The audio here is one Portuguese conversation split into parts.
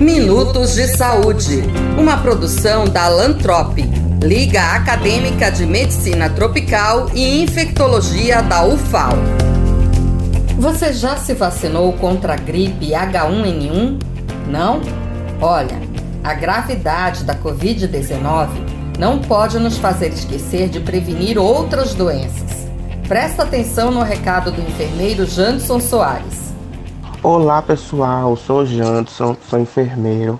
Minutos de Saúde, uma produção da Lantrop, Liga Acadêmica de Medicina Tropical e Infectologia da UFAL. Você já se vacinou contra a gripe H1N1? Não? Olha, a gravidade da Covid-19 não pode nos fazer esquecer de prevenir outras doenças. Presta atenção no recado do enfermeiro Janderson Soares. Olá pessoal, sou Janderson, sou enfermeiro,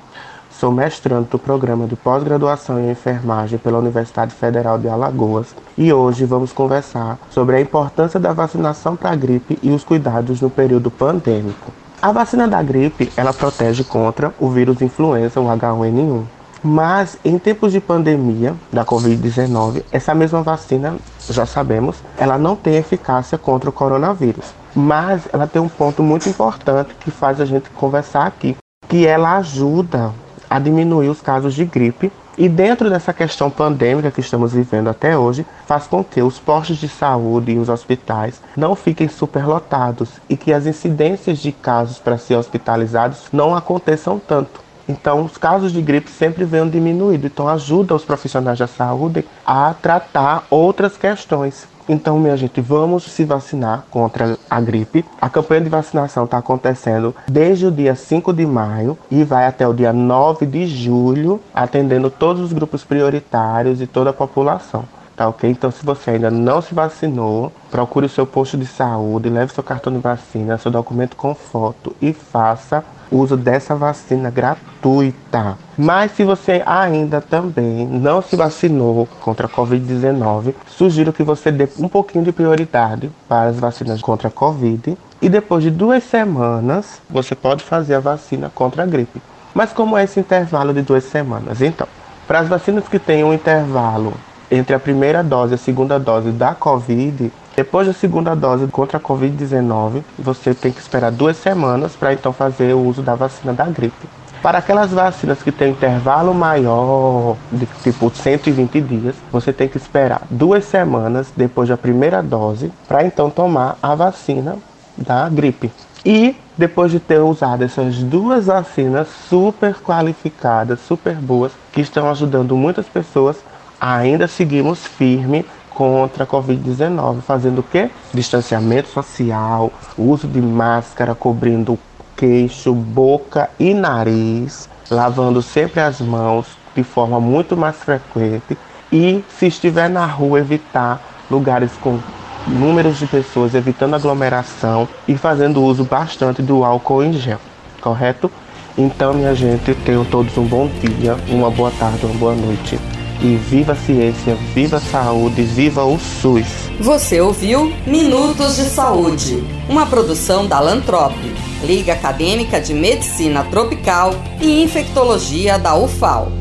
sou mestrando do programa de pós-graduação em enfermagem pela Universidade Federal de Alagoas e hoje vamos conversar sobre a importância da vacinação para a gripe e os cuidados no período pandêmico. A vacina da gripe, ela protege contra o vírus influenza, o H1N1. Mas em tempos de pandemia da Covid-19, essa mesma vacina, já sabemos, ela não tem eficácia contra o coronavírus. Mas ela tem um ponto muito importante que faz a gente conversar aqui, que ela ajuda a diminuir os casos de gripe e dentro dessa questão pandêmica que estamos vivendo até hoje, faz com que os postos de saúde e os hospitais não fiquem superlotados e que as incidências de casos para ser hospitalizados não aconteçam tanto. Então, os casos de gripe sempre vêm diminuindo. Então, ajuda os profissionais da saúde a tratar outras questões então, minha gente, vamos se vacinar contra a gripe. A campanha de vacinação está acontecendo desde o dia 5 de maio e vai até o dia 9 de julho, atendendo todos os grupos prioritários e toda a população. Tá ok? Então, se você ainda não se vacinou, procure o seu posto de saúde, leve seu cartão de vacina, seu documento com foto e faça uso dessa vacina gratuita. Mas se você ainda também não se vacinou contra a Covid-19, sugiro que você dê um pouquinho de prioridade para as vacinas contra a Covid. E depois de duas semanas, você pode fazer a vacina contra a gripe. Mas como é esse intervalo de duas semanas? Então, para as vacinas que têm um intervalo entre a primeira dose e a segunda dose da Covid, depois da segunda dose contra a Covid-19, você tem que esperar duas semanas para então fazer o uso da vacina da gripe. Para aquelas vacinas que têm intervalo maior, de tipo 120 dias, você tem que esperar duas semanas depois da primeira dose para então tomar a vacina da gripe. E depois de ter usado essas duas vacinas super qualificadas, super boas, que estão ajudando muitas pessoas, ainda seguimos firme contra a Covid-19, fazendo o quê? Distanciamento social, uso de máscara cobrindo queixo, boca e nariz, lavando sempre as mãos de forma muito mais frequente e, se estiver na rua, evitar lugares com números de pessoas, evitando aglomeração e fazendo uso bastante do álcool em gel, correto? Então, minha gente, tenham todos um bom dia, uma boa tarde, uma boa noite e viva a ciência, viva a saúde, viva o SUS. Você ouviu Minutos de Saúde, uma produção da Lantrop, Liga Acadêmica de Medicina Tropical e Infectologia da UFAL.